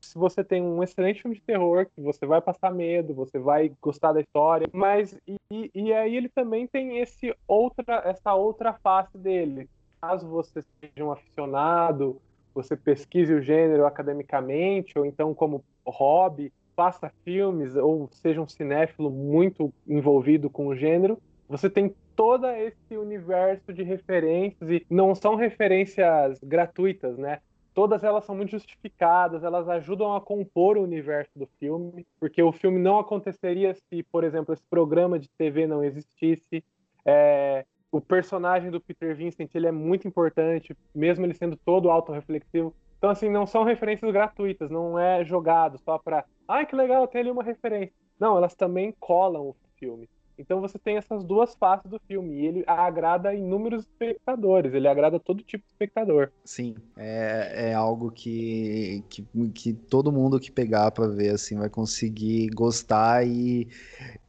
se você tem um excelente filme de terror, que você vai passar medo, você vai gostar da história, mas e, e aí ele também tem esse outra, essa outra face dele. Caso você seja um aficionado, você pesquise o gênero academicamente, ou então como hobby, faça filmes ou seja um cinéfilo muito envolvido com o gênero, você tem todo esse universo de referências e não são referências gratuitas, né? Todas elas são muito justificadas, elas ajudam a compor o universo do filme, porque o filme não aconteceria se, por exemplo, esse programa de TV não existisse. É, o personagem do Peter Vincent ele é muito importante, mesmo ele sendo todo autorreflexivo. Então, assim, não são referências gratuitas, não é jogado só para Ai, que legal, tem ali uma referência. Não, elas também colam o filme. Então você tem essas duas faces do filme e ele agrada inúmeros espectadores, ele agrada todo tipo de espectador. Sim, é, é algo que, que, que todo mundo que pegar para ver assim vai conseguir gostar e,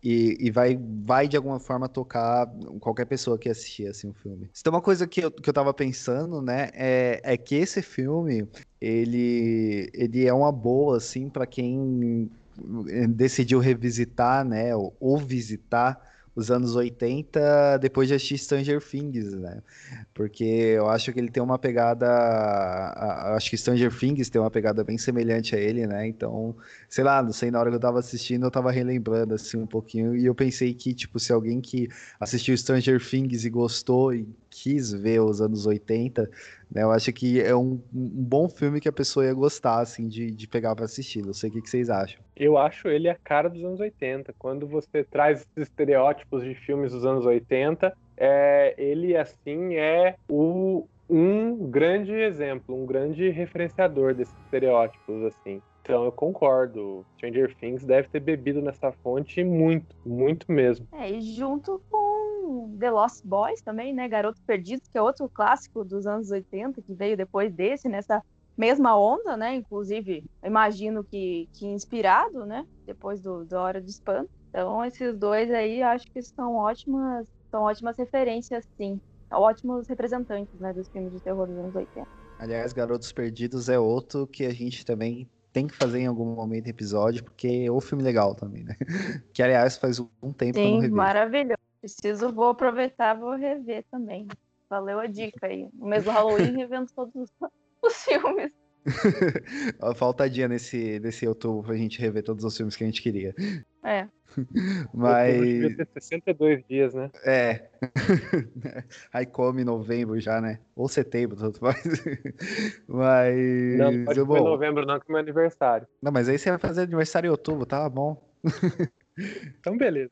e, e, vai, vai de alguma forma tocar qualquer pessoa que assistir assim, o filme. É uma coisa que eu, que eu tava pensando, né, é, é que esse filme, ele, ele é uma boa, assim, para quem decidiu revisitar, né, ou, ou visitar os anos 80 depois de assistir Stranger Things, né? Porque eu acho que ele tem uma pegada. Acho que Stranger Things tem uma pegada bem semelhante a ele, né? Então, sei lá, não sei, na hora que eu tava assistindo, eu tava relembrando assim um pouquinho. E eu pensei que, tipo, se alguém que assistiu Stranger Things e gostou e quis ver os anos 80, né? Eu acho que é um, um bom filme que a pessoa ia gostar, assim, de, de pegar para assistir. Não sei o que, que, vocês acham. Eu acho ele a cara dos anos 80. Quando você traz esses estereótipos de filmes dos anos 80, é, ele, assim, é o, um grande exemplo, um grande referenciador desses estereótipos, assim. Então eu concordo. Stranger Things deve ter bebido nessa fonte muito, muito mesmo. É, e junto com The Lost Boys também, né? Garotos Perdidos, que é outro clássico dos anos 80, que veio depois desse, nessa mesma onda, né? Inclusive, imagino que, que inspirado, né? Depois do, do Hora do Espanto. Então, esses dois aí, acho que são ótimas, são ótimas referências, sim. Ótimos representantes, né? Dos filmes de terror dos anos 80. Aliás, Garotos Perdidos é outro que a gente também tem que fazer em algum momento episódio, porque é o filme legal também, né? Que, aliás, faz um tempo Sim, que eu não revi. maravilhoso. Preciso, vou aproveitar, vou rever também. Valeu a dica aí. No mês do Halloween, revendo todos os filmes. Faltadinha nesse, nesse outubro pra gente rever todos os filmes que a gente queria. É. Mas. Devia ter 62 dias, né? É. Aí come novembro já, né? Ou setembro, tanto faz. Mas. Não, não pode eu, bom... novembro, não, que é meu aniversário. Não, mas aí você vai fazer aniversário em outubro, tá bom. Então, beleza.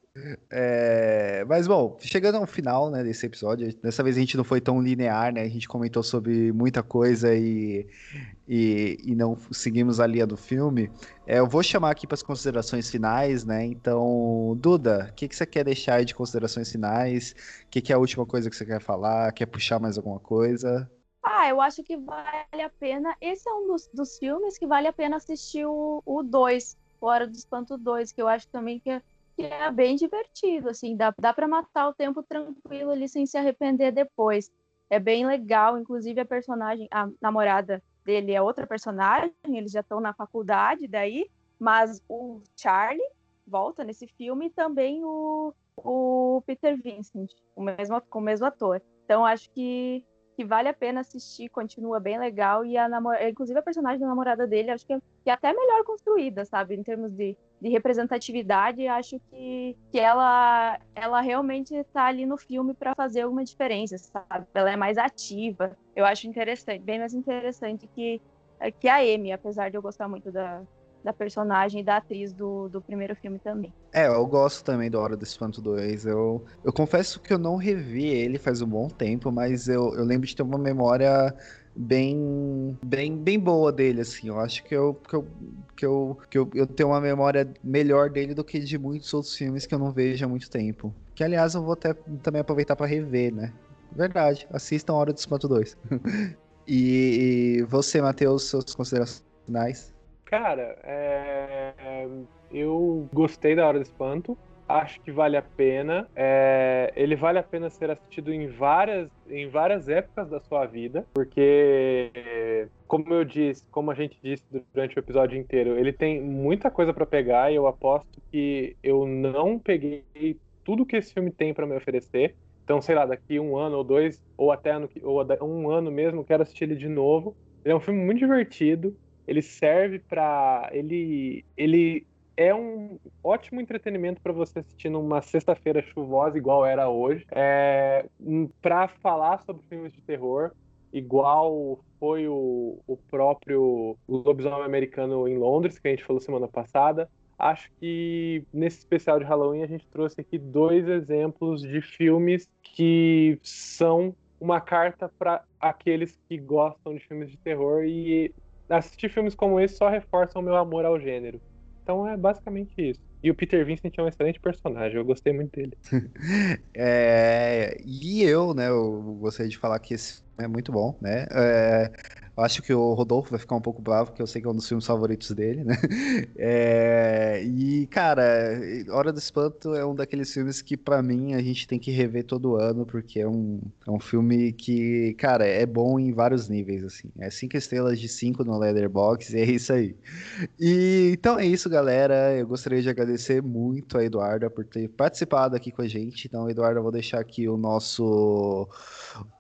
É, mas, bom, chegando ao final né, desse episódio, dessa vez a gente não foi tão linear, né? A gente comentou sobre muita coisa e, e, e não seguimos a linha do filme. É, eu vou chamar aqui para as considerações finais, né? Então, Duda, o que, que você quer deixar aí de considerações finais? O que, que é a última coisa que você quer falar? Quer puxar mais alguma coisa? Ah, eu acho que vale a pena. Esse é um dos, dos filmes que vale a pena assistir o 2 Hora do Espanto 2, que eu acho também que é, que é bem divertido, assim, dá, dá para matar o tempo tranquilo ali sem se arrepender depois. É bem legal, inclusive a personagem, a namorada dele é outra personagem, eles já estão na faculdade daí, mas o Charlie volta nesse filme e também o, o Peter Vincent, o mesmo, o mesmo ator. Então acho que que vale a pena assistir, continua bem legal. E a namor... inclusive a personagem da namorada dele, acho que é, que é até melhor construída, sabe? Em termos de, de representatividade, acho que, que ela, ela realmente está ali no filme para fazer alguma diferença, sabe? Ela é mais ativa. Eu acho interessante, bem mais interessante que, que a Amy, apesar de eu gostar muito da, da personagem e da atriz do, do primeiro filme também. É, eu gosto também do Hora do Espanto 2. Eu, eu confesso que eu não revi ele faz um bom tempo, mas eu, eu lembro de ter uma memória bem bem bem boa dele assim. Eu acho que eu que eu, que eu, que eu, eu tenho uma memória melhor dele do que de muitos outros filmes que eu não vejo há muito tempo. Que aliás eu vou até também aproveitar para rever né? Verdade assistam Hora do Espanto 2 e, e você Matheus suas considerações finais Cara, é... eu gostei da Hora do Espanto. Acho que vale a pena. É... Ele vale a pena ser assistido em várias, em várias épocas da sua vida, porque, como eu disse, como a gente disse durante o episódio inteiro, ele tem muita coisa para pegar e eu aposto que eu não peguei tudo que esse filme tem para me oferecer. Então, sei lá, daqui um ano ou dois, ou até ano, ou um ano mesmo, quero assistir ele de novo. Ele é um filme muito divertido ele serve para ele ele é um ótimo entretenimento para você assistir numa sexta-feira chuvosa igual era hoje, é, para falar sobre filmes de terror igual foi o, o próprio lobisomem americano em Londres que a gente falou semana passada. Acho que nesse especial de Halloween a gente trouxe aqui dois exemplos de filmes que são uma carta para aqueles que gostam de filmes de terror e assistir filmes como esse só reforça o meu amor ao gênero. Então é basicamente isso. E o Peter Vincent é um excelente personagem, eu gostei muito dele. é, e eu, né, eu gostaria de falar que esse é muito bom, né? É, Acho que o Rodolfo vai ficar um pouco bravo, porque eu sei que é um dos filmes favoritos dele, né? É... E, cara, Hora do Espanto é um daqueles filmes que, para mim, a gente tem que rever todo ano, porque é um, é um filme que, cara, é bom em vários níveis, assim. É cinco estrelas de cinco no Leatherbox, e é isso aí. E, então é isso, galera. Eu gostaria de agradecer muito a Eduarda por ter participado aqui com a gente. Então, Eduarda, eu vou deixar aqui o nosso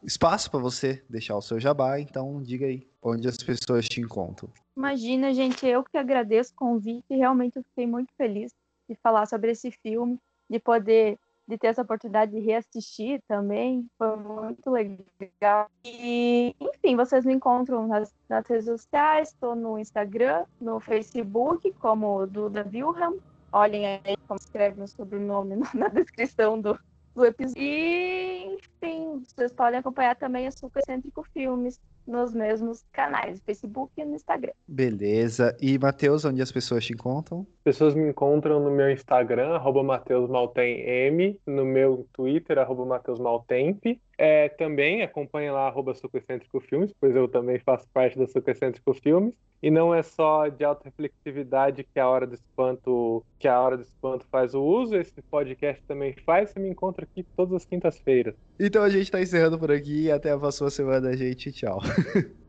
espaço para você deixar o seu jabá. Então, diga aí onde as pessoas te encontram. Imagina, gente, eu que agradeço o convite. Realmente eu fiquei muito feliz de falar sobre esse filme, de poder de ter essa oportunidade de reassistir também. Foi muito legal. E, enfim, vocês me encontram nas, nas redes sociais, estou no Instagram, no Facebook, como Duda Wilhelm. Olhem aí como escreve meu sobrenome na descrição do, do episódio. E, enfim, vocês podem acompanhar também a Super Cêntrico Filmes nos mesmos canais, no Facebook e no Instagram. Beleza. E, Matheus, onde as pessoas te encontram? Pessoas me encontram no meu Instagram, arroba MatheusMaltemM, no meu Twitter, arroba MatheusMaltemp. É, também acompanhe lá, arroba Sucocêntrico Filmes, pois eu também faço parte da Sucocêntrico Filmes. E não é só de auto-refletividade que a Hora do Espanto, que a Hora do Espanto faz o uso, esse podcast também faz. Você me encontra aqui todas as quintas-feiras. Então a gente tá encerrando por aqui. Até a próxima semana, gente. Tchau.